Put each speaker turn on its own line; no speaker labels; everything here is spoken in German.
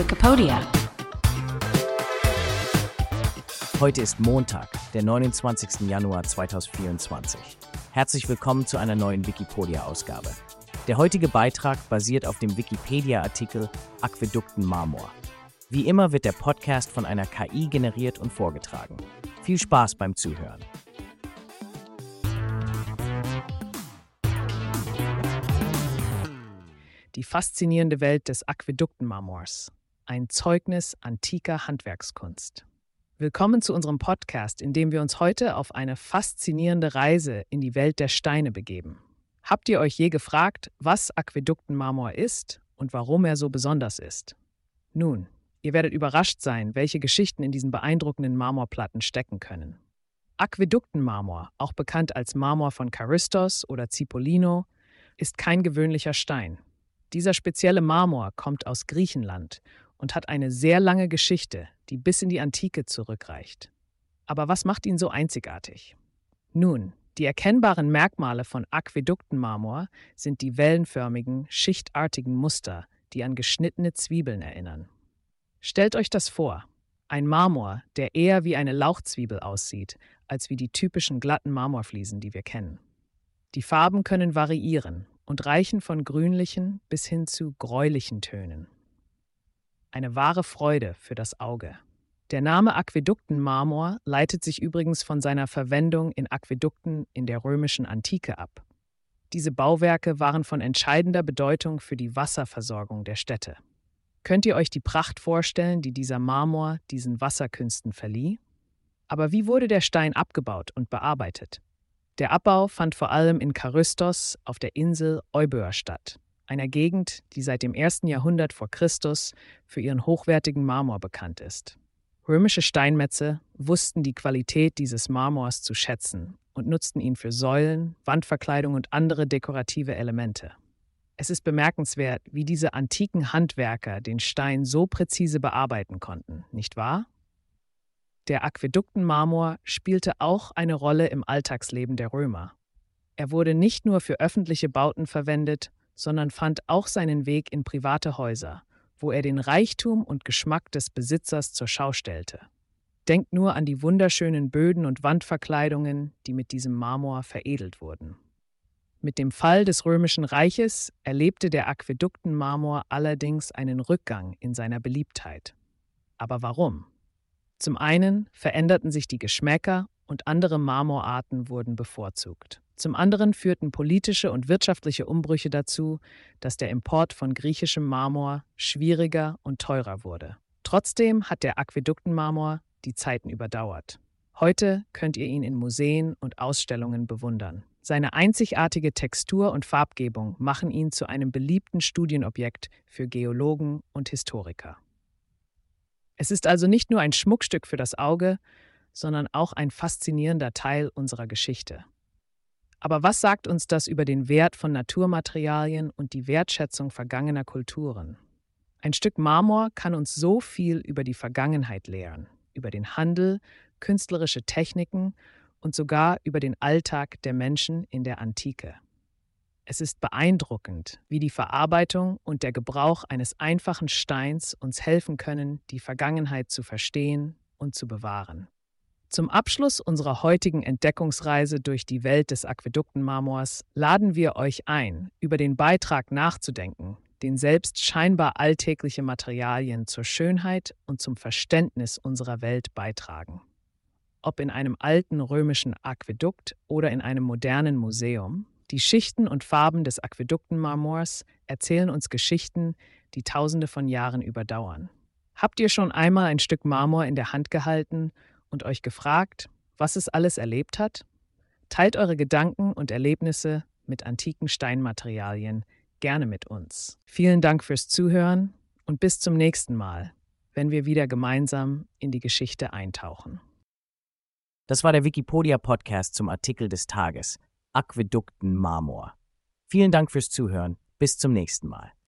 Wikipedia.
Heute ist Montag, der 29. Januar 2024. Herzlich willkommen zu einer neuen Wikipedia-Ausgabe. Der heutige Beitrag basiert auf dem Wikipedia-Artikel Aquädukten Marmor. Wie immer wird der Podcast von einer KI generiert und vorgetragen. Viel Spaß beim Zuhören.
Die faszinierende Welt des Aquäduktenmarmors. Ein Zeugnis antiker Handwerkskunst. Willkommen zu unserem Podcast, in dem wir uns heute auf eine faszinierende Reise in die Welt der Steine begeben. Habt ihr euch je gefragt, was Aquäduktenmarmor ist und warum er so besonders ist? Nun, ihr werdet überrascht sein, welche Geschichten in diesen beeindruckenden Marmorplatten stecken können. Aquäduktenmarmor, auch bekannt als Marmor von Charistos oder Cipollino, ist kein gewöhnlicher Stein. Dieser spezielle Marmor kommt aus Griechenland und hat eine sehr lange Geschichte, die bis in die Antike zurückreicht. Aber was macht ihn so einzigartig? Nun, die erkennbaren Merkmale von Aquäduktenmarmor sind die wellenförmigen, schichtartigen Muster, die an geschnittene Zwiebeln erinnern. Stellt euch das vor, ein Marmor, der eher wie eine Lauchzwiebel aussieht, als wie die typischen glatten Marmorfliesen, die wir kennen. Die Farben können variieren und reichen von grünlichen bis hin zu gräulichen Tönen. Eine wahre Freude für das Auge. Der Name Aquäduktenmarmor leitet sich übrigens von seiner Verwendung in Aquädukten in der römischen Antike ab. Diese Bauwerke waren von entscheidender Bedeutung für die Wasserversorgung der Städte. Könnt ihr euch die Pracht vorstellen, die dieser Marmor diesen Wasserkünsten verlieh? Aber wie wurde der Stein abgebaut und bearbeitet? Der Abbau fand vor allem in Charystos auf der Insel Euböa statt, einer Gegend, die seit dem ersten Jahrhundert vor Christus für ihren hochwertigen Marmor bekannt ist. Römische Steinmetze wussten die Qualität dieses Marmors zu schätzen und nutzten ihn für Säulen, Wandverkleidung und andere dekorative Elemente. Es ist bemerkenswert, wie diese antiken Handwerker den Stein so präzise bearbeiten konnten, nicht wahr? Der Aquäduktenmarmor spielte auch eine Rolle im Alltagsleben der Römer. Er wurde nicht nur für öffentliche Bauten verwendet, sondern fand auch seinen Weg in private Häuser, wo er den Reichtum und Geschmack des Besitzers zur Schau stellte. Denkt nur an die wunderschönen Böden und Wandverkleidungen, die mit diesem Marmor veredelt wurden. Mit dem Fall des Römischen Reiches erlebte der Aquäduktenmarmor allerdings einen Rückgang in seiner Beliebtheit. Aber warum? Zum einen veränderten sich die Geschmäcker und andere Marmorarten wurden bevorzugt. Zum anderen führten politische und wirtschaftliche Umbrüche dazu, dass der Import von griechischem Marmor schwieriger und teurer wurde. Trotzdem hat der Aquäduktenmarmor die Zeiten überdauert. Heute könnt ihr ihn in Museen und Ausstellungen bewundern. Seine einzigartige Textur und Farbgebung machen ihn zu einem beliebten Studienobjekt für Geologen und Historiker. Es ist also nicht nur ein Schmuckstück für das Auge, sondern auch ein faszinierender Teil unserer Geschichte. Aber was sagt uns das über den Wert von Naturmaterialien und die Wertschätzung vergangener Kulturen? Ein Stück Marmor kann uns so viel über die Vergangenheit lehren, über den Handel, künstlerische Techniken und sogar über den Alltag der Menschen in der Antike. Es ist beeindruckend, wie die Verarbeitung und der Gebrauch eines einfachen Steins uns helfen können, die Vergangenheit zu verstehen und zu bewahren. Zum Abschluss unserer heutigen Entdeckungsreise durch die Welt des Aquäduktenmarmors laden wir euch ein, über den Beitrag nachzudenken, den selbst scheinbar alltägliche Materialien zur Schönheit und zum Verständnis unserer Welt beitragen. Ob in einem alten römischen Aquädukt oder in einem modernen Museum, die Schichten und Farben des Aquäduktenmarmors erzählen uns Geschichten, die tausende von Jahren überdauern. Habt ihr schon einmal ein Stück Marmor in der Hand gehalten und euch gefragt, was es alles erlebt hat? Teilt eure Gedanken und Erlebnisse mit antiken Steinmaterialien gerne mit uns. Vielen Dank fürs Zuhören und bis zum nächsten Mal, wenn wir wieder gemeinsam in die Geschichte eintauchen.
Das war der Wikipedia-Podcast zum Artikel des Tages. Aquädukten Marmor. Vielen Dank fürs Zuhören. Bis zum nächsten Mal.